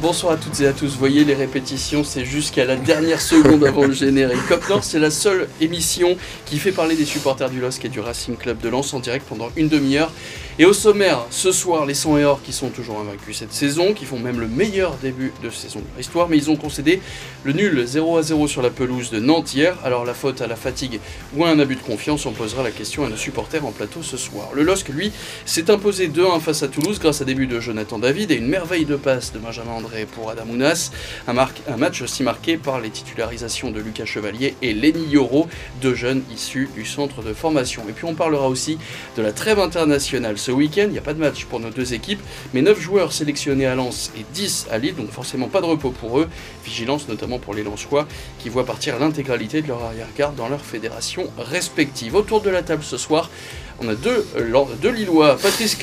Bonsoir à toutes et à tous. Voyez les répétitions, c'est jusqu'à la dernière seconde avant le générique. Cop Nord, c'est la seule émission qui fait parler des supporters du LOSC et du Racing Club de Lens en direct pendant une demi-heure. Et au sommaire, ce soir, les 100 et or qui sont toujours invaincus cette saison, qui font même le meilleur début de saison de leur histoire, mais ils ont concédé le nul 0 à 0 sur la pelouse de Nantes hier. Alors la faute à la fatigue ou à un abus de confiance, on posera la question à nos supporters en plateau ce soir. Le LOSC, lui, s'est imposé 2-1 face à Toulouse grâce à début de Jonathan David et une merveille de passe de Benjamin André pour Adam Ounas. Un, un match aussi marqué par les titularisations de Lucas Chevalier et Lenny Yoro, deux jeunes issus du centre de formation. Et puis on parlera aussi de la trêve internationale ce week-end. Il n'y a pas de match pour nos deux équipes, mais 9 joueurs sélectionnés à Lens et 10 à Lille, donc forcément pas de repos pour eux. Vigilance notamment pour les Lensois qui voient partir l'intégralité de leur arrière-garde dans leur fédération respective. Autour de la table ce soir, on a deux, deux Lillois, Patrice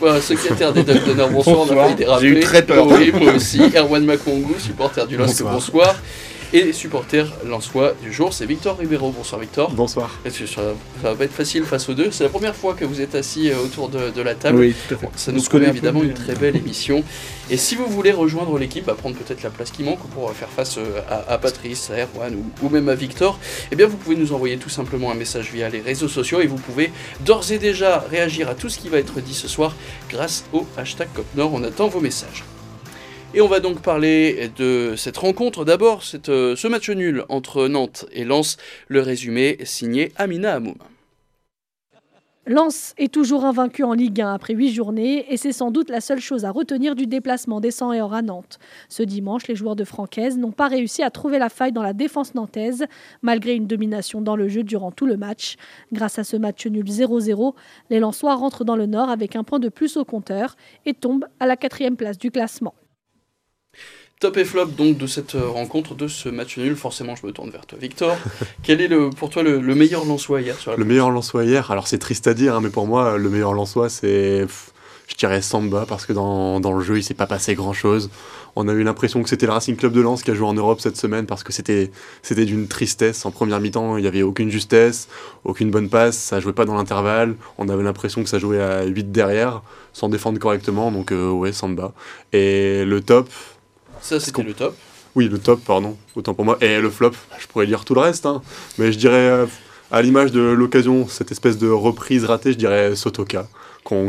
pas, secrétaire des Ducks d'honneur, bonsoir, on a été J'ai eu très peur. Oui, moi aussi. Erwan Makongu, supporter du LOSC, bonsoir. bonsoir. Et supporter lensois du jour, c'est Victor Ribeiro. Bonsoir Victor. Bonsoir. Ça, va pas être facile face aux deux? C'est la première fois que vous êtes assis euh, autour de, la table. Oui, tout à fait. Ça nous connaît évidemment une très belle émission. Et si vous voulez rejoindre l'équipe, à prendre peut-être la place qui manque pour faire face euh, à, Patrice, à Erwan ou, même à Victor, eh bien vous pouvez nous envoyer tout simplement un message via les réseaux sociaux et vous pouvez d'ores et déjà réagir à tout ce qui va être dit ce soir grâce au hashtag COPNOR. On attend vos messages. Et on va donc parler de cette rencontre. D'abord, euh, ce match nul entre Nantes et Lens. Le résumé signé Amina Hamoum. Lens est toujours invaincu en Ligue 1 après 8 journées et c'est sans doute la seule chose à retenir du déplacement des 100 et or à Nantes. Ce dimanche, les joueurs de Francaise n'ont pas réussi à trouver la faille dans la défense nantaise malgré une domination dans le jeu durant tout le match. Grâce à ce match nul 0-0, les Lensois rentrent dans le Nord avec un point de plus au compteur et tombent à la quatrième place du classement. Top et flop donc de cette euh, rencontre, de ce match nul. Forcément, je me tourne vers toi, Victor. Quel est le, pour toi le, meilleur Lançois hier sur Le meilleur Lançois hier, alors c'est triste à dire, hein, mais pour moi, le meilleur Lançois, c'est. Je dirais Samba, parce que dans, dans le jeu, il s'est pas passé grand chose. On a eu l'impression que c'était le Racing Club de Lens qui a joué en Europe cette semaine parce que c'était c'était d'une tristesse. En première mi-temps, il n'y avait aucune justesse, aucune bonne passe, ça jouait pas dans l'intervalle. On avait l'impression que ça jouait à 8 derrière, sans défendre correctement. Donc, euh, ouais, Samba. Et le top, ça, c'était le top. Oui, le top, pardon, autant pour moi. Et le flop, bah, je pourrais dire tout le reste, hein. mais je dirais, euh, à l'image de l'occasion, cette espèce de reprise ratée, je dirais Sotoka,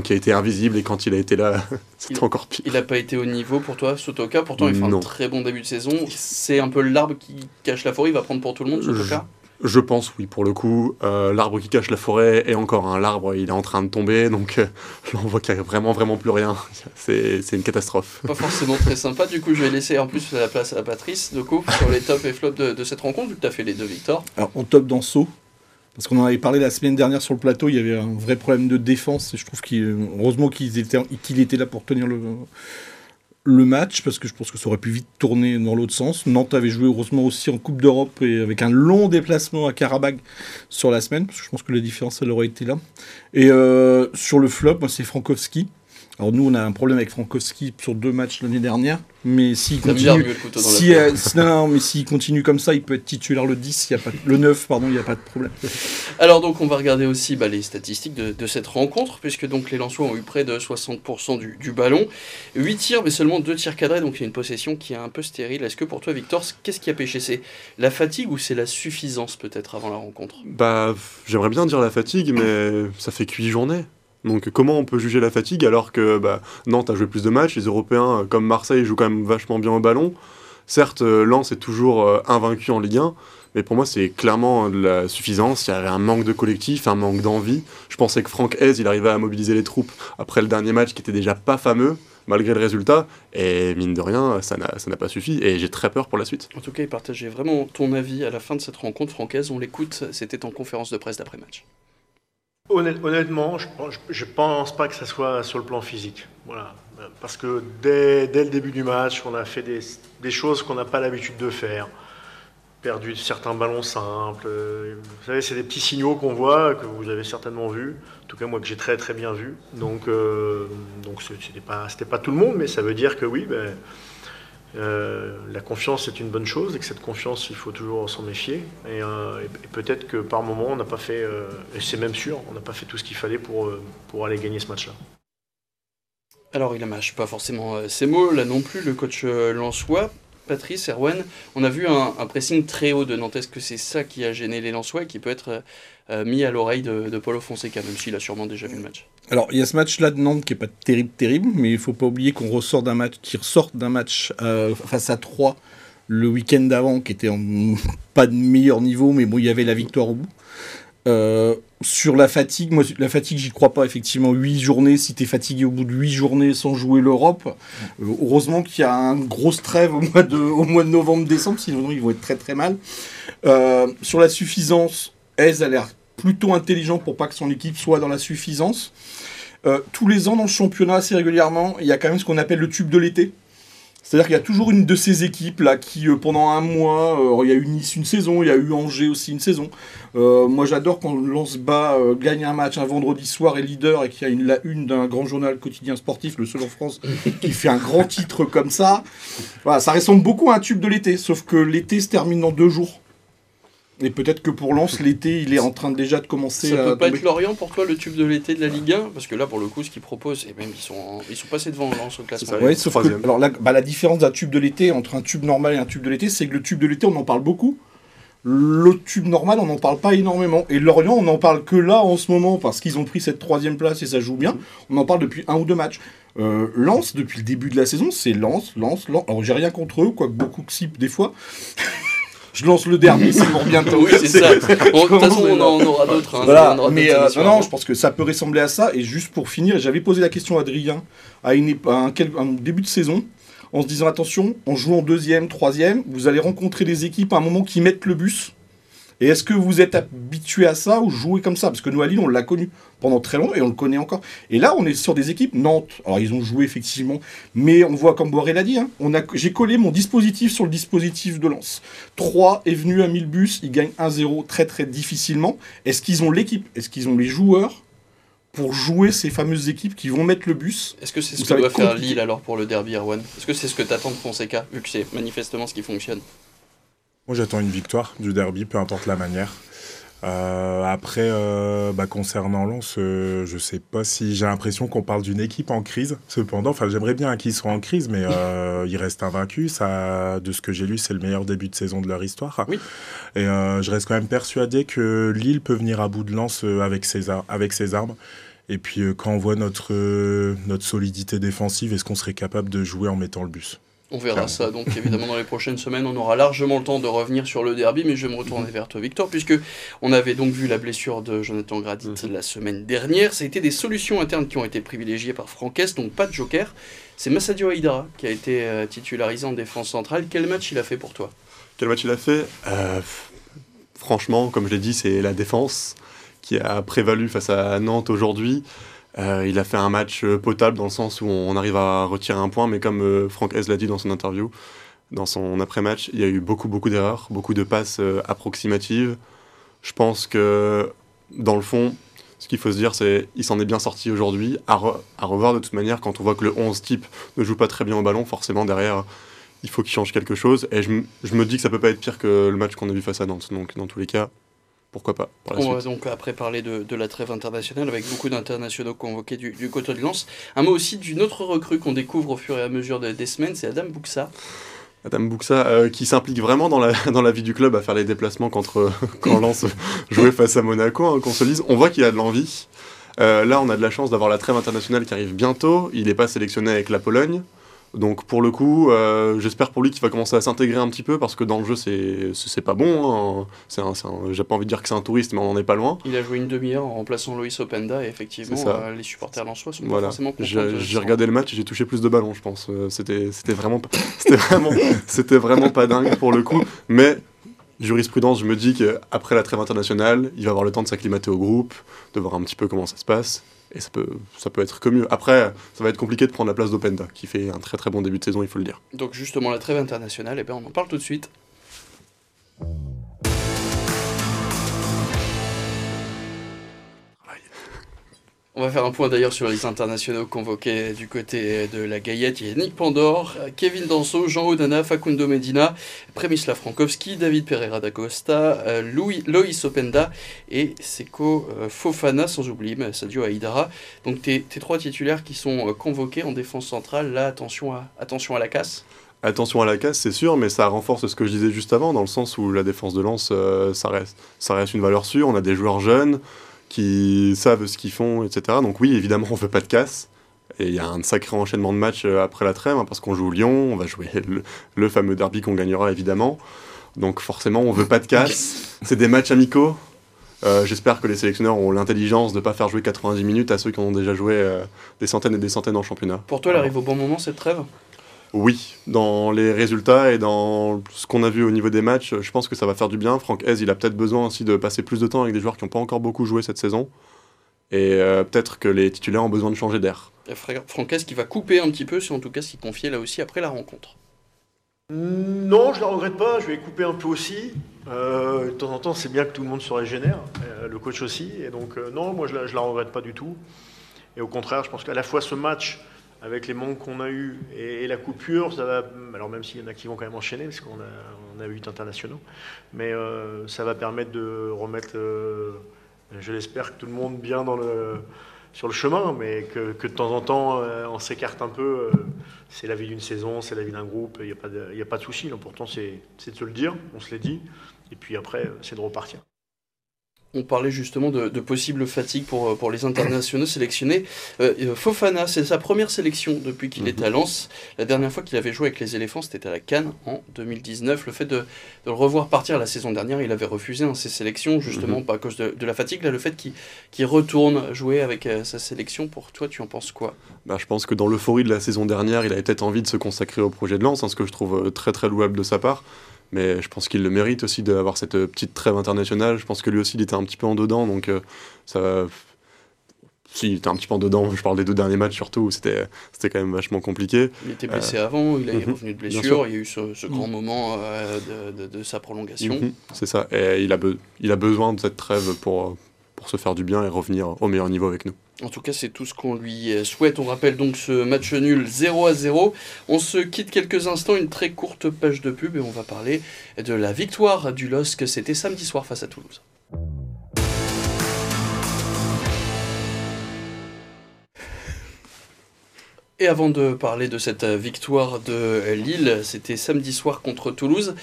qui a été invisible, et quand il a été là, c'était encore pire. Il n'a pas été au niveau pour toi, Sotoka, pourtant il fait un très bon début de saison. C'est un peu l'arbre qui cache la forêt, il va prendre pour tout le monde, Sotoka? je pense, oui, pour le coup. Euh, l'arbre qui cache la forêt est encore un l'arbre, il est en train de tomber, donc euh, on voit qu'il n'y a vraiment, vraiment plus rien. C'est une catastrophe. Pas forcément très sympa. Du coup, je vais laisser en plus la place à Patrice, de coup, sur les tops et flops de, cette rencontre, vu que tu as fait les deux victoires. Alors, on top dans saut. Parce qu'on en avait parlé la semaine dernière sur le plateau, il y avait un vrai problème de défense. Et je trouve qu'heureusement qu'il était, qu'il était là pour tenir le, le match parce que je pense que ça aurait pu vite tourner dans l'autre sens. Nantes avait joué heureusement aussi en Coupe d'Europe et avec un long déplacement à Karabag sur la semaine parce que je pense que la différence elle aurait été là. Et euh, sur le flop, moi c'est Frankowski. Alors nous, on a un problème avec Frankowski sur deux matchs l'année dernière, mais s'il continue, si, euh, non, mais s'il continue comme ça, il peut être titulaire le 10, y a pas, le 9, pardon, il n'y a pas de problème. Alors donc, on va regarder aussi bah, les statistiques de, cette rencontre, puisque donc les Lensois ont eu près de 60% du, ballon, 8 tirs, mais seulement 2 tirs cadrés, donc il y a une possession qui est un peu stérile. Est-ce que pour toi, Victor, qu'est-ce qui a pêché? C'est la fatigue ou c'est la suffisance peut-être avant la rencontre? Bah, j'aimerais bien dire la fatigue, mais ça fait 8 journées. Donc comment on peut juger la fatigue alors que bah, Nantes a joué plus de matchs, les Européens euh, comme Marseille jouent quand même vachement bien au ballon. Certes, euh, Lens est toujours euh, invaincu en Ligue 1, mais pour moi c'est clairement de la suffisance. Il y avait un manque de collectif, un manque d'envie. Je pensais que Franck Hez, il arrivait à mobiliser les troupes après le dernier match qui était déjà pas fameux malgré le résultat. Et mine de rien, ça n'a pas suffi. Et j'ai très peur pour la suite. En tout cas, il partageait vraiment ton avis à la fin de cette rencontre. Francaise, on l'écoute, c'était en conférence de presse d'après-match. Honnêtement, je, ne pense pas que ce soit sur le plan physique. Voilà. Parce que dès, le début du match, on a fait des, choses qu'on n'a pas l'habitude de faire. Perdu certains ballons simples. Vous savez, c'est des petits signaux qu'on voit, que vous avez certainement vus. En tout cas, moi, que j'ai très très bien vu. Donc, euh, donc c'était pas, pas tout le monde, mais ça veut dire que oui, ben, euh, la confiance est une bonne chose et que cette confiance, il faut toujours s'en méfier. Et, euh, peut-être que par moment, on n'a pas fait, euh, et c'est même sûr, on n'a pas fait tout ce qu'il fallait pour, pour aller gagner ce match-là. Alors, il mâche pas forcément ses mots, là non plus, le coach Lançois. Patrice, Erwan, on a vu un, un pressing très haut de Nantes. Est-ce que c'est ça qui a gêné les Lensois et qui peut être euh, mis à l'oreille de, de Paulo Fonseca, même s'il a sûrement déjà vu le match Alors, il y a ce match-là de Nantes qui est pas terrible, terrible, mais il faut pas oublier qu'on ressort d'un match, qui ressort d'un match euh, face à 3 le week-end d'avant, qui était pas de meilleur niveau, mais bon, il y avait la victoire au bout. Euh, sur la fatigue, moi, la fatigue, j'y crois pas. Effectivement, 8 journées, si tu es fatigué au bout de 8 journées sans jouer l'Europe, heureusement qu'il y a un grosse trêve au mois de, de novembre-décembre, sinon ils vont être très très mal. Sur la suffisance, Aise a l'air plutôt intelligent pour pas que son équipe soit dans la suffisance. Euh, tous les ans dans le championnat, assez régulièrement, il y a quand même ce qu'on appelle le tube de l'été. C'est-à-dire qu'il y a toujours une de ces équipes là qui, euh, pendant un mois, euh, il y a eu Nice une saison, il y a eu Angers aussi une saison. Euh, moi, j'adore quand Lance bas gagne un match un vendredi soir et leader et qu'il y a une, la une d'un grand journal quotidien sportif, le seul en France, qui fait un grand titre comme ça. Voilà, ça ressemble beaucoup à un tube de l'été, sauf que l'été se termine dans deux jours. Et peut-être que pour Lens, l'été, il est en train déjà de commencer Ça à peut pas tomber. être Lorient pour toi, le tube de l'été de la Ligue 1 Parce que là, pour le coup, ce qu'ils proposent, et même ils sont, en- ils sont passés devant Lens au classement. Ouais, sauf que Troisième. alors la, bah, la différence d'un tube de l'été entre un tube normal et un tube de l'été, c'est que le tube de l'été, on en parle beaucoup. Le tube normal, on n'en parle pas énormément. Et Lorient, on n'en parle que là en ce moment parce qu'ils ont pris cette troisième place et ça joue bien. On en parle depuis un ou deux matchs. Euh, Lens, depuis le début de la saison, c'est Lens, Lens, Lens. Alors j'ai rien contre eux, quoique beaucoup sip des fois. Je lance le derby, c'est pour bientôt. Oui, c'est ça. De toute façon, on en aura d'autres. hein. On Voilà, en aura mais d'autres euh, émissions non, je pense que ça peut ressembler à ça. Et juste pour finir, j'avais posé la question à Adrien à, une, ép- à un, quel- un début de saison, en se disant attention, en jouant deuxième, troisième, vous allez rencontrer des équipes à un moment qui mettent le bus. Et est-ce que vous êtes habitué à ça ou jouez comme ça? Parce que nous, à Lille, on l'a connu pendant très longtemps et on le connaît encore. Et là, on est sur des équipes, Nantes, alors ils ont joué effectivement, mais on voit comme Boiré l'a dit, hein, on a, j'ai collé mon dispositif sur le dispositif de Lens. 3 est venu à 1000 bus, ils gagnent 1-0 très très difficilement. Est-ce qu'ils ont l'équipe? Est-ce qu'ils ont les joueurs pour jouer ces fameuses équipes qui vont mettre le bus? Est-ce que c'est ce que doit faire. Lille alors pour le derby, Erwan? Est-ce que c'est ce que t'attends de Fonseca, vu que c'est manifestement ce qui fonctionne? Moi, j'attends une victoire du derby, peu importe la manière. Euh, après, euh, bah, concernant Lens, euh, je sais pas si j'ai l'impression qu'on parle d'une équipe en crise. Cependant, enfin, j'aimerais bien qu'ils soient en crise, mais euh, ils restent invaincus. Ça, de ce que j'ai lu, c'est le meilleur début de saison de leur histoire. Oui. Et je reste quand même persuadé que Lille peut venir à bout de Lens avec ses, ar- avec ses armes. Et puis, quand on voit notre, notre solidité défensive, est-ce qu'on serait capable de jouer en mettant le bus? On verra ça, donc évidemment dans les prochaines semaines, on aura largement le temps de revenir sur le derby, mais je vais me retourner vers toi, Victor, puisque on avait donc vu la blessure de Jonathan Gradit la semaine dernière. Ça a été des solutions internes qui ont été privilégiées par Franquès, donc pas de joker. C'est Massadio Haïdara qui a été euh, titularisé en défense centrale. Quel match il a fait pour toi? Quel match il a fait? Euh, Franchement, comme je l'ai dit, c'est la défense qui a prévalu face à Nantes aujourd'hui. Euh, il a fait un match euh, potable dans le sens où on arrive à retirer un point, mais comme euh, Franck Hez l'a dit dans son interview, dans son après-match, il y a eu beaucoup, beaucoup d'erreurs, beaucoup de passes approximatives. Je pense que, dans le fond, ce qu'il faut se dire, c'est qu'il s'en est bien sorti aujourd'hui. À, re- à revoir de toute manière, quand on voit que le 11 type ne joue pas très bien au ballon, forcément derrière, il faut qu'il change quelque chose. Et je, je me dis que ça peut pas être pire que le match qu'on a vu face à Nantes. Donc, dans tous les cas, pourquoi pas pour la On va donc après parler de, de la trêve internationale avec beaucoup d'internationaux convoqués du, du côté de Lens. Un mot aussi d'une autre recrue qu'on découvre au fur et à mesure de- des semaines, c'est Adam Buxa. Madame Buxa, euh, qui s'implique vraiment dans la, dans la vie du club à faire les déplacements quand, euh, quand Lens jouait face à Monaco, hein, qu'on se dise. On voit qu'il a de l'envie. Euh, là, on a de la chance d'avoir la trêve internationale qui arrive bientôt. Il n'est pas sélectionné avec la Pologne. Donc, pour le coup, euh, j'espère pour lui qu'il va commencer à s'intégrer un petit peu parce que dans le jeu, c'est pas bon. hein. J'ai pas envie de dire que c'est un touriste, mais on n'en est pas loin. Il a joué une demi-heure en remplaçant Loïs Openda et effectivement, euh, les supporters lensois sont pas Voilà. forcément contents. J'ai regardé le match et j'ai touché plus de ballons, je pense. Euh, C'était c'était vraiment, pas- c'était vraiment, c'était vraiment pas dingue pour le coup. Mais jurisprudence, je me dis qu'après la trêve internationale, il va avoir le temps de s'acclimater au groupe, de voir un petit peu comment ça se passe. Et ça peut, ça peut être que mieux. Après, ça va être compliqué de prendre la place d'Openda, qui fait un très très bon début de saison, il faut le dire. Donc justement, la trêve internationale, eh ben, on en parle tout de suite. On va faire un point d'ailleurs sur les internationaux convoqués du côté de la Gaillette. Il y a Nick Pandor, Kevin Danso, Jean Odana, Facundo Medina, Premisla Frankowski, David Pereira da Costa, euh, Louis, Loïs Openda et Seko euh, Fofana, sans oublier Sadio Aïdara. Donc tes, trois titulaires qui sont euh, convoqués en défense centrale, là attention à, la casse Attention à la casse, c'est sûr, mais ça renforce ce que je disais juste avant, dans le sens où la défense de lance, ça reste une valeur sûre. On a des joueurs jeunes, qui savent ce qu'ils font, etc. Donc oui, évidemment, on veut pas de casse. Et il y a un sacré enchaînement de matchs euh, après la trêve, hein, parce qu'on joue Lyon, on va jouer le, fameux derby qu'on gagnera évidemment. Donc forcément, on veut pas de casse. C'est des matchs amicaux. Euh, j'espère que les sélectionneurs ont l'intelligence de ne pas faire jouer 90 minutes à ceux qui ont déjà joué euh, des centaines et des centaines en championnat. Pour toi, elle arrive au bon moment cette trêve? Oui, dans les résultats et dans ce qu'on a vu au niveau des matchs, je pense que ça va faire du bien. Franck Hez, il a peut-être besoin aussi de passer plus de temps avec des joueurs qui n'ont pas encore beaucoup joué cette saison. Et euh, peut-être que les titulaires ont besoin de changer d'air. Franck Hez qui va couper un petit peu, c'est en tout cas ce qu'il confiait là aussi après la rencontre. Non, je ne la regrette pas, je vais couper un peu aussi. Euh, de temps en temps, c'est bien que tout le monde se régénère, euh, le coach aussi. Et donc, non, moi, je ne la, la, regrette pas du tout. Et au contraire, je pense qu'à la fois ce match avec les manques qu'on a eus et, la coupure, ça va, alors même s'il y en a qui vont quand même enchaîner, parce qu'on a, on a 8 internationaux, mais euh, ça va permettre de remettre, euh, je l'espère, tout le monde bien sur le chemin, mais que, de temps en temps, euh, on s'écarte un peu. c'est la vie d'une saison, c'est la vie d'un groupe, il n'y a, pas de, a pas de souci. L'important, c'est de se le dire, on se l'est dit, et puis après, c'est de repartir. On parlait justement de, de possible fatigue pour, euh, pour les internationaux sélectionnés. Euh, euh, Fofana, c'est sa première sélection depuis qu'il est à mhm. Lens. La dernière fois qu'il avait joué avec les éléphants, c'était à la Cannes en 2019. Le fait de, de, le revoir partir la saison dernière, il avait refusé hein, ses sélections, justement mhm. pas à cause de, de, la fatigue. Là, le fait qu'il retourne jouer avec sa sélection, pour toi, tu en penses quoi? Bah, Je pense que dans l'euphorie de la saison dernière, il avait peut-être envie de se consacrer au projet de Lens, hein, ce que je trouve très très louable de sa part. Mais je pense qu'il le mérite aussi d'avoir cette petite trêve internationale. Je pense que lui aussi, il était un petit peu en dedans, donc euh, ça. Si, il était un petit peu en dedans. Je parle des deux derniers matchs surtout, c'était c'était quand même vachement compliqué. Il était blessé euh, avant, il est mhm. revenu de blessure, il y a eu ce, grand mhm. moment euh, de, de, sa prolongation. Mhm. C'est ça, et il a, il a besoin de cette trêve pour, pour se faire du bien et revenir au meilleur niveau avec nous. En tout cas, c'est tout ce qu'on lui souhaite. On rappelle donc ce match nul 0 à 0. On se quitte quelques instants, une très courte page de pub et on va parler de la victoire du LOSC. C'était samedi soir face à Toulouse. Et avant de parler de cette victoire de Lille, c'était samedi soir contre Toulouse.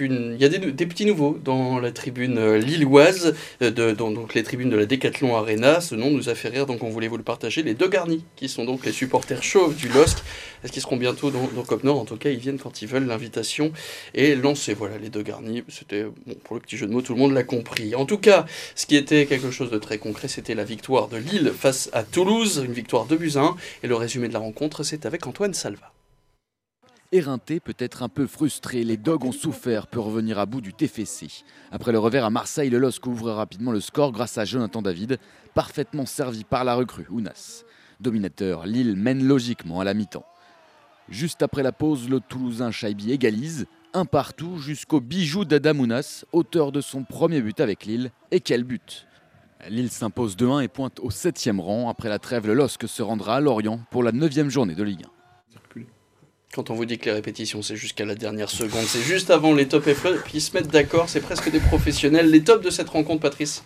Il y a des, petits nouveaux dans la tribune lilloise, euh, de, dans les tribunes de la Décathlon Arena. Ce nom nous a fait rire, donc on voulait vous le partager. Les deux garnis, qui sont donc les supporters chauves du LOSC, est-ce qu'ils seront bientôt dans, dans Cop Nord? En tout cas, ils viennent quand ils veulent l'invitation et lancer. Voilà, les deux garnis. C'était pour le petit jeu de mots, tout le monde l'a compris. En tout cas, ce qui était quelque chose de très concret, c'était la victoire de Lille face à Toulouse, une victoire de 1 et le résumé de la rencontre c'est avec Antoine Salva. Éreinté, peut-être un peu frustré, les Dogs ont souffert pour revenir à bout du TFC. Après le revers à Marseille, le LOSC ouvre rapidement le score grâce à Jonathan David, parfaitement servi par la recrue Ounas. Dominateur, Lille mène logiquement à la mi-temps. Juste après la pause, le Toulousain Chaibi égalise, un partout jusqu'au bijou d'Adamounas, auteur de son premier but avec Lille. Et quel but Lille s'impose 2-1 et pointe au 7 rang. Après la trêve, le LOSC se rendra à Lorient pour la 9 journée de Ligue 1. Quand on vous dit que les répétitions, c'est jusqu'à la dernière seconde, c'est juste avant les top et puis ils se mettent d'accord, c'est presque des professionnels. Les tops de cette rencontre, Patrice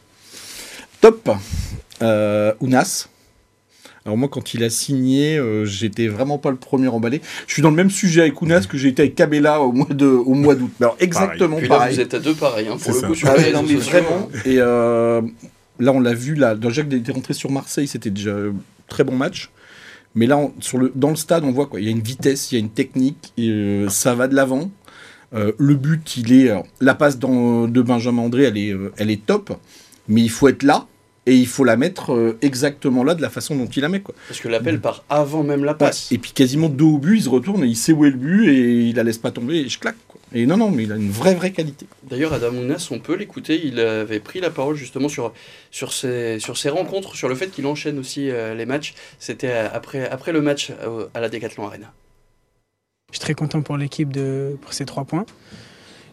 Top euh, Ounas. Alors moi, quand il a signé, euh, j'étais vraiment pas le premier emballé. Je suis dans le même sujet avec Ounas que j'ai été avec Cabella au mois de au mois d'août. Alors exactement pareil. vous êtes à deux pareils, hein, pour le coup. Sur ah, non, mais vraiment. Et euh, là, on l'a vu, là, Jacques était rentré sur Marseille, c'était déjà un très bon match. Mais là, dans le stade, on voit quoi. Il y a une vitesse, il y a une technique, euh, ça va de l'avant. Euh, le but, il est. la passe de Benjamin André, elle est, euh, elle est top, mais il faut être là et il faut la mettre exactement là de la façon dont il la met. Quoi. Parce que l'appel part avant même la passe. Et puis quasiment dos au but, il se retourne et il sait où est le but et il la laisse pas tomber et je claque. Et non, non, mais il a une vraie, vraie qualité. D'ailleurs, Adam Ounas, on peut l'écouter. Il avait pris la parole justement sur, sur, ses, sur ses rencontres, sur le fait qu'il enchaîne aussi euh, les matchs. C'était euh, après, après le match à la Decathlon Arena. Je suis très content pour l'équipe de, pour ces trois points.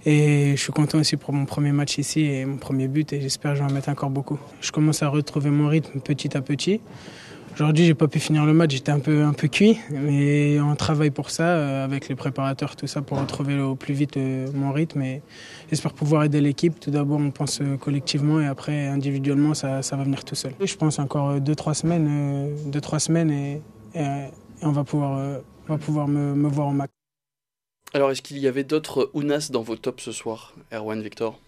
Et je suis content aussi pour mon premier match ici et mon premier but et j'espère que je vais en mettre encore beaucoup. Je commence à retrouver mon rythme petit à petit. Aujourd'hui, j'ai pas pu finir le match, j'étais un peu, un peu cuit, mais on travaille pour ça, euh, avec les préparateurs, tout ça, pour retrouver au plus vite euh, mon rythme. Et j'espère pouvoir aider l'équipe. Tout d'abord, on pense euh, collectivement et après, individuellement, ça, ça va venir tout seul. Et je pense encore 2-3 semaines, deux, trois semaines et, on va pouvoir, on va pouvoir me, me voir au max. Alors, est-ce qu'il y avait d'autres Ounas dans vos tops ce soir, Erwan Victor?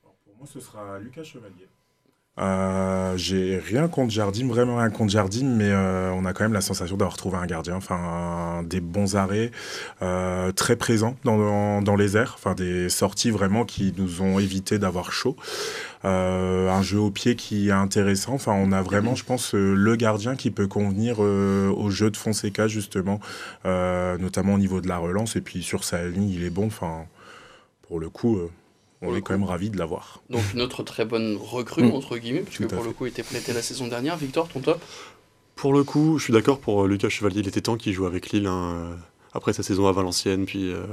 Pour moi, ce sera Lucas Chevalier. Euh, j'ai rien contre Jardim, vraiment rien contre Jardim, mais euh, on a quand même la sensation d'avoir trouvé un gardien, enfin des bons arrêts, euh, très présents dans, dans, dans, les airs, enfin des sorties vraiment qui nous ont évité d'avoir chaud. Un jeu au pied qui est intéressant. Enfin, on a vraiment, je pense, le gardien qui peut convenir au jeu de Fonseca justement, notamment au niveau de la relance et puis sur sa ligne, il est bon. Enfin, pour le coup on est quand même ravis de l'avoir. Donc une autre très bonne recrue, mmh. entre guillemets, puisque pour le coup, il était prêté la saison dernière. Victor, ton top? Pour le coup, je suis d'accord pour Lucas Chevalier. Il était temps qu'il joue avec Lille hein, après sa saison à Valenciennes. Puis, euh,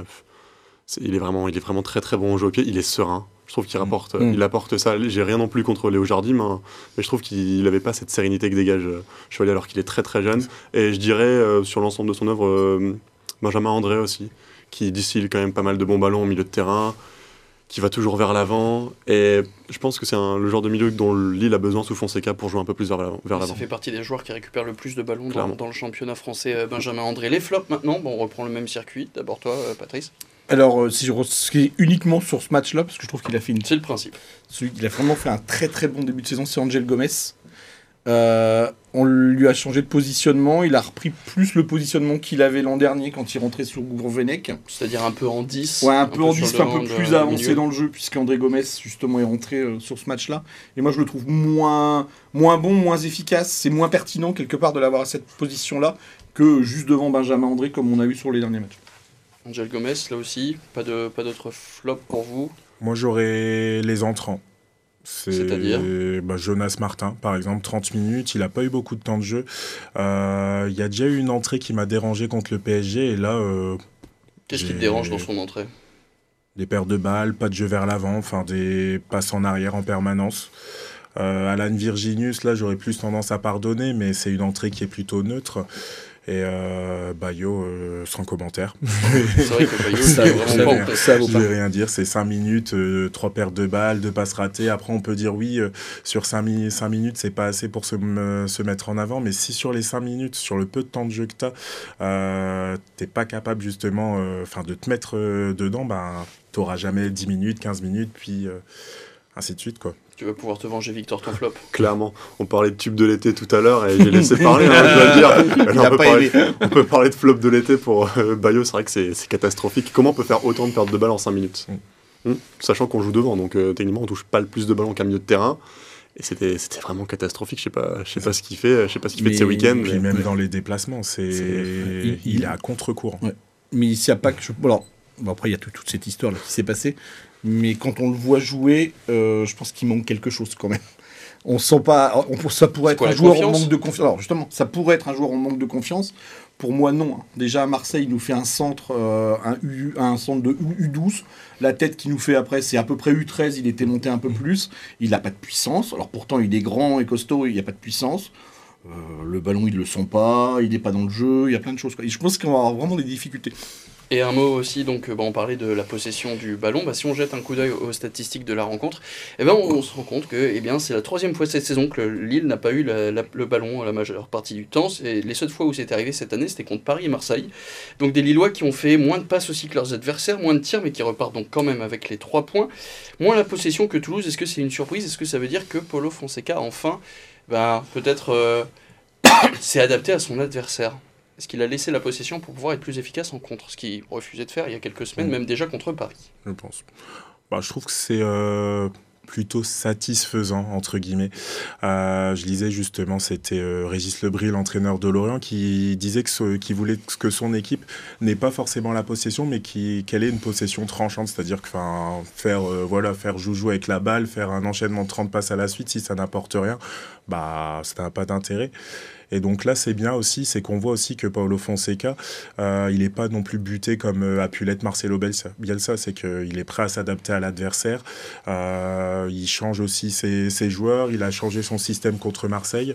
est, il, est vraiment, il est vraiment très très bon au jeu au pied. Il est serein. Je trouve qu'il rapporte, mmh. il apporte ça. J'ai rien non plus contre Léo Jardim, hein, mais je trouve qu'il n'avait pas cette sérénité que dégage Chevalier alors qu'il est très très jeune. Et je dirais, euh, sur l'ensemble de son œuvre, euh, Benjamin André aussi, qui distille quand même pas mal de bons ballons au milieu de terrain qui va toujours vers l'avant. Et je pense que c'est le genre de milieu dont Lille a besoin sous Fonseca pour jouer un peu plus vers l'avant. Ça fait partie des joueurs qui récupèrent le plus de ballons dans, dans, le championnat français. euh, Benjamin André. Les flops maintenant, bon, on reprend le même circuit. D'abord toi, euh, Patrice. Alors, euh, si je est uniquement sur ce match-là, parce que je trouve qu'il a fait une. C'est le principe. Celui, il a vraiment fait un très très bon début de saison, c'est Angel Gomez. Euh, on lui a changé de positionnement. Il a repris plus le positionnement qu'il avait l'an dernier quand il rentrait sur Gourvenec. C'est-à-dire un peu en 10. Ouais, un, peu, en 10, un peu plus avancé milieu. dans le jeu, puisqu'André Gomez, justement, est rentré euh, sur ce match-là. Et moi, je le trouve moins, moins bon, moins efficace. C'est moins pertinent, quelque part, de l'avoir à cette position-là que juste devant Benjamin André, comme on a vu sur les derniers matchs. Angel Gomez, là aussi, pas d'autres pas flops pour vous? Moi, j'aurais les entrants. C'est-à-dire bah, Jonas Martin, par exemple, 30 minutes. Il n'a pas eu beaucoup de temps de jeu. Euh, il y a déjà eu une entrée qui m'a dérangé contre le PSG. Et là. Euh, Qu'est-ce qui te dérange dans son entrée? Des paires de balles, pas de jeu vers l'avant, enfin des passes en arrière en permanence. Euh, Alan Virginius, là, j'aurais plus tendance à pardonner, mais c'est une entrée qui est plutôt neutre. Et euh, Bayo, euh, sans commentaire. C'est vrai que Bayo, ça, vraiment ça, ça, Je vais rien dire, c'est 5 minutes, euh, 3 pertes de balles, 2 passes ratées. Après, on peut dire oui, euh, sur 5, mi 5 minutes, c'est pas assez pour se, se, mettre en avant. Mais si sur les 5 minutes, sur le peu de temps de jeu que tu as, t'es pas capable justement enfin de te mettre dedans, ben, t'auras jamais 10 minutes, 15 minutes, puis ainsi de suite. quoi. Tu vas pouvoir te venger, Victor, ton flop. Clairement. On parlait de tube de l'été tout à l'heure et j'ai laissé parler, hein, je dois le dire. on, peut parler, on, peut parler, de flop de l'été pour euh, Bayo, c'est vrai que c'est catastrophique. Comment on peut faire autant de pertes de balles en 5 minutes? Mm. hum? Sachant qu'on joue devant, donc euh, techniquement on touche pas le plus de ballons qu'un milieu de terrain. Et c'était vraiment catastrophique. Je sais pas, je sais pas ce qu'il fait. Je sais pas ce qu'il fait de ses week-ends. Puis mais... même dans les déplacements, c'est il, il, est à contre-courant. Ouais. Mais il n'y a pas que. Je... Alors, bon, après il y a tout, toute cette histoire là qui s'est passée mais quand on le voit jouer, euh, je pense qu'il manque quelque chose quand même. On sent pas. On, ça pourrait être quoi, un joueur en manque de confiance. Alors justement, ça pourrait être un joueur en manque de confiance. Pour moi, non. Déjà à Marseille, il nous fait un centre, euh, un, U, un centre de U12. La tête qu'il nous fait après, c'est à peu près U13. Il était monté un peu plus. Il n'a pas de puissance. Alors pourtant, il est grand et costaud. Il n'y a pas de puissance. Euh, le ballon, il le sent pas. Il n'est pas dans le jeu. Il y a plein de choses. Quoi. Et je pense qu'on va avoir vraiment des difficultés. Et un mot aussi, donc bah, on parlait de la possession du ballon. Bah, si on jette un coup d'œil aux statistiques de la rencontre, eh ben, on, se rend compte que eh bien, c'est la troisième fois cette saison que Lille n'a pas eu le ballon la majeure partie du temps. Et les seules fois où c'est arrivé cette année, c'était contre Paris et Marseille. Donc des Lillois qui ont fait moins de passes aussi que leurs adversaires, moins de tirs, mais qui repartent donc quand même avec les trois points. Moins la possession que Toulouse. Est-ce que c'est une surprise? Est-ce que ça veut dire que Polo Fonseca, enfin, bah, peut-être euh, s'est adapté à son adversaire? Est-ce qu'il a laissé la possession pour pouvoir être plus efficace en contre Ce qu'il refusait de faire il y a quelques semaines, mmh. même déjà contre Paris. Je pense. Bah, je trouve que c'est euh, plutôt satisfaisant, entre guillemets. Euh, je lisais justement, c'était euh, Régis Lebris, l'entraîneur de Lorient, qui disait que ce, qui voulait que son équipe n'ait pas forcément la possession, mais qu'elle ait une possession tranchante, c'est-à-dire que faire, voilà, faire joujou avec la balle, faire un enchaînement de 30 passes à la suite, si ça n'apporte rien, bah, ça n'a pas d'intérêt. Et donc là, c'est bien aussi, c'est qu'on voit aussi que Paulo Fonseca, euh, il n'est pas non plus buté comme euh, a pu l'être Marcelo Bielsa. C'est qu'il est prêt à s'adapter à l'adversaire. Euh, il change aussi ses, joueurs. Il a changé son système contre Marseille.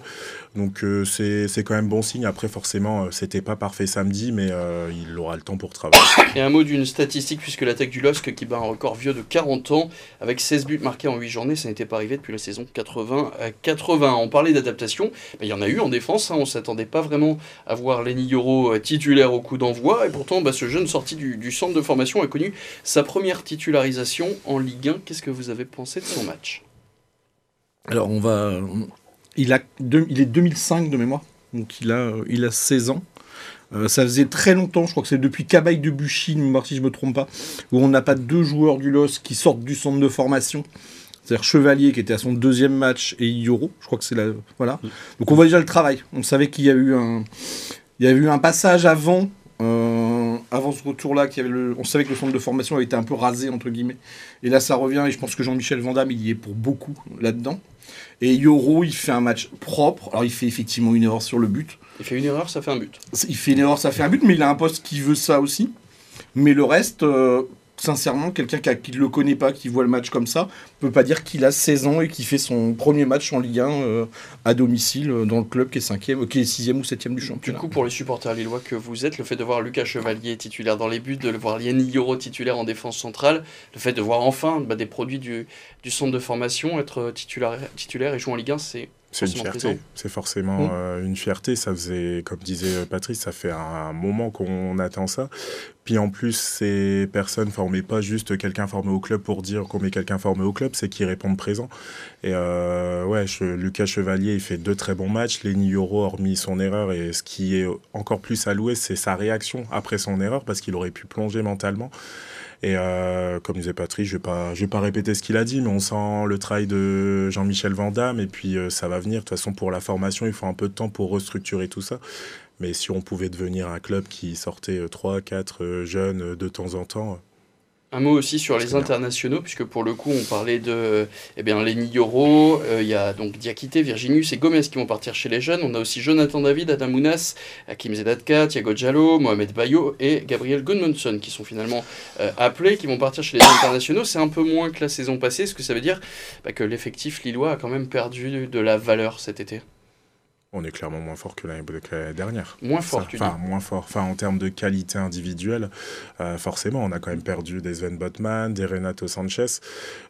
Donc c'est quand même bon signe. Après, forcément, c'était pas parfait samedi, mais il aura le temps pour travailler. Et un mot d'une statistique, puisque l'attaque du LOSC qui bat un record vieux de 40 ans, avec 16 buts marqués en 8 journées, ça n'était pas arrivé depuis la saison 80-80. On parlait d'adaptation, il y en a eu en défense, hein, on ne s'attendait pas vraiment à voir Lenny Yoro euh, titulaire au coup d'envoi, et pourtant bah, ce jeune sorti du, centre de formation a connu sa première titularisation en Ligue 1. Qu'est-ce que vous avez pensé de son match? Alors on va... Il, est 2005 de mémoire, donc il a, il a 16 ans. Euh, ça faisait très longtemps, je crois que c'est depuis Cabaye de Buchy, si je me trompe pas, où on n'a pas deux joueurs du LOS qui sortent du centre de formation. C'est-à-dire Chevalier qui était à son deuxième match et Yoro, je crois que c'est la. Voilà. Donc on voit déjà le travail. On savait qu'il y a eu un. Il y a eu un passage avant, euh, avant ce retour-là, avait le, on savait que le centre de formation avait été un peu rasé, entre guillemets. Et là, ça revient, et je pense que Jean-Michel Vandamme, il y est pour beaucoup là-dedans. Et Yoro, il fait un match propre. Alors, il fait effectivement une erreur sur le but. Il fait une erreur, ça fait un but. Il fait une erreur, ça fait un but, mais il a un poste qui veut ça aussi. Mais le reste, euh, sincèrement, quelqu'un qui ne le connaît pas, qui voit le match comme ça, peut pas dire qu'il a 16 ans et qu'il fait son premier match en Ligue 1 euh, à domicile euh, dans le club qui est 5e, qui est 6e ou 7e du championnat. Du coup, pour les supporters lillois que vous êtes, le fait de voir Lucas Chevalier titulaire dans les buts, de le voir Liani Yoro titulaire en défense centrale, le fait de voir enfin bah, des produits du, du, centre de formation être titulaire, titulaire et jouer en Ligue 1, c'est c'est une fierté, c'est forcément mmh. euh, une fierté. Ça faisait, comme disait Patrice, ça fait un moment qu'on attend ça. Puis en plus, ces personnes, met pas juste quelqu'un formé au club pour dire qu'on met quelqu'un formé au club, c'est qu'ils répondent présent. Et euh, ouais, Lucas Chevalier, il fait deux très bons matchs. Lenny Yoro, hormis son erreur, et ce qui est encore plus alloué, c'est sa réaction après son erreur, parce qu'il aurait pu plonger mentalement. Et euh, comme disait Patrick, je ne vais, pas, vais pas répéter ce qu'il a dit, mais on sent le travail de Jean-Michel Vandamme, et puis euh, ça va venir. De toute façon, pour la formation, il faut un peu de temps pour restructurer tout ça. Mais si on pouvait devenir un club qui sortait 3, 4 jeunes de temps en temps, un mot aussi sur les internationaux, puisque pour le coup, on parlait de eh bien, Lenny Yoro, euh, il y a donc Diakité, Virginius et Gomez qui vont partir chez les jeunes. On a aussi Jonathan David, Adam Mounas, Hakim Zedatka, Thiago Diallo, Mohamed Bayo et Gabriel Gudmundsson qui sont finalement euh, appelés, qui vont partir chez les internationaux. C'est un peu moins que la saison passée, ce que ça veut dire bah, que l'effectif lillois a quand même perdu de la valeur cet été. On est clairement moins fort que l'année dernière. Moins fort, tu Enfin, moins fort. Enfin, en termes de qualité individuelle, euh, forcément, on a quand même perdu des Sven Botman, des Renato Sanchez.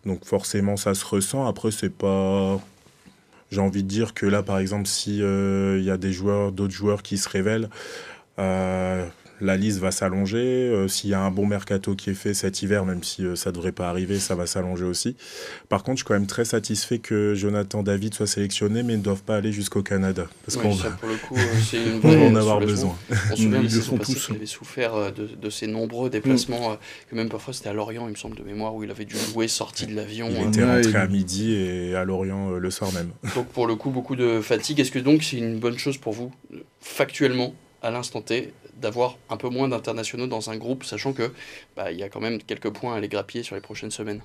Donc, forcément, ça se ressent. Après, c'est pas. J'ai envie de dire que là, par exemple, s'il euh, il y a des joueurs, d'autres joueurs qui se révèlent, euh, la liste va s'allonger. Euh, s'il y a un bon mercato qui est fait cet hiver, même si euh, ça ne devrait pas arriver, ça va s'allonger aussi. Par contre, je suis quand même très satisfait que Jonathan David soit sélectionné, mais ne doivent pas aller jusqu'au Canada. Parce qu'on va... pour le coup, euh, une on en avoir besoin. On se souvient qu'il avait souffert de, de, ces nombreux déplacements, que même parfois c'était à Lorient, il me semble, de mémoire, où il avait dû jouer sorti de l'avion. Il était rentré à midi et à Lorient le soir même. Donc pour le coup, beaucoup de fatigue. Est-ce que donc c'est une bonne chose pour vous, factuellement, à l'instant T, d'avoir un peu moins d'internationaux dans un groupe, sachant que bah, il y a quand même quelques points à les grappiller sur les prochaines semaines.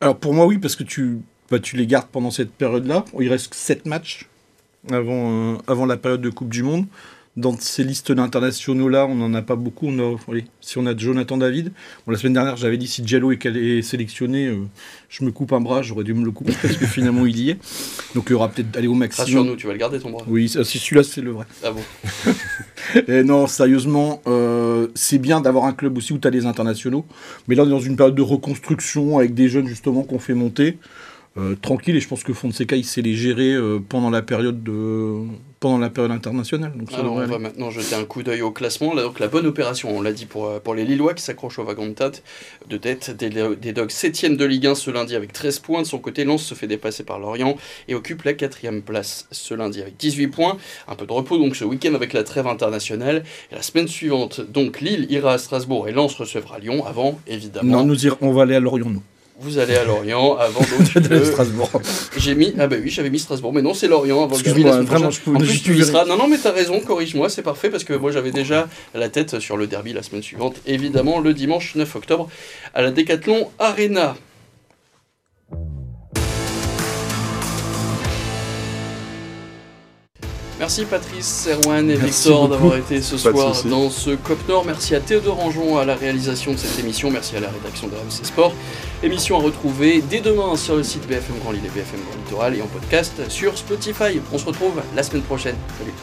Alors pour moi oui, parce que tu, bah, tu les gardes pendant cette période-là. Il reste 7 matchs avant, euh, avant la période de Coupe du Monde dans ces listes d'internationaux-là, on n'en a pas beaucoup. On a, si on a Jonathan David, la semaine dernière, j'avais dit si Diallo est, sélectionné, euh, je me coupe un bras, j'aurais dû me le couper parce que finalement il y est. Donc il y aura peut-être aller au maximum. Rassure-nous, tu vas le garder ton bras. Oui, si celui-là, c'est le vrai. Ah bon et Non, sérieusement, euh, c'est bien d'avoir un club aussi où tu as des internationaux. Mais là, on est dans une période de reconstruction avec des jeunes justement qu'on fait monter. Euh, tranquille et je pense que Fonseca il sait les gérer pendant la période de pendant la période internationale. Donc on va maintenant jeter un coup d'œil au classement. donc la bonne opération, on l'a dit pour, euh, pour les Lillois qui s'accrochent au wagon de tête. De tête des, des Dogs 7 de Ligue 1 ce lundi avec 13 points. De son côté, Lens se fait dépasser par Lorient et occupe la 4 place ce lundi avec 18 points. Un peu de repos donc ce week-end avec la trêve internationale. Et la semaine suivante, donc Lille ira à Strasbourg et Lens recevra Lyon avant évidemment. Non, nous on va aller à Lorient nous vous allez à Lorient avant de Strasbourg. J'ai mis ah bah oui j'avais mis Strasbourg mais non c'est Lorient avant le moi vraiment je peux en plus tu y seras non non mais t'as raison corrige-moi c'est parfait parce que moi j'avais déjà la tête sur le derby la semaine suivante évidemment le dimanche 9 octobre à la Décathlon Arena. Merci Patrice, Erwan et Merci Victor d'avoir été ce Pas soir dans ce COP Nord. Merci à Théodore Anjon à la réalisation de cette émission. Merci à la rédaction de RMC Sport. Émission à retrouver dès demain sur le site BFM Grand Lille et BFM Grand Littoral et en podcast sur Spotify. On se retrouve la semaine prochaine. Salut.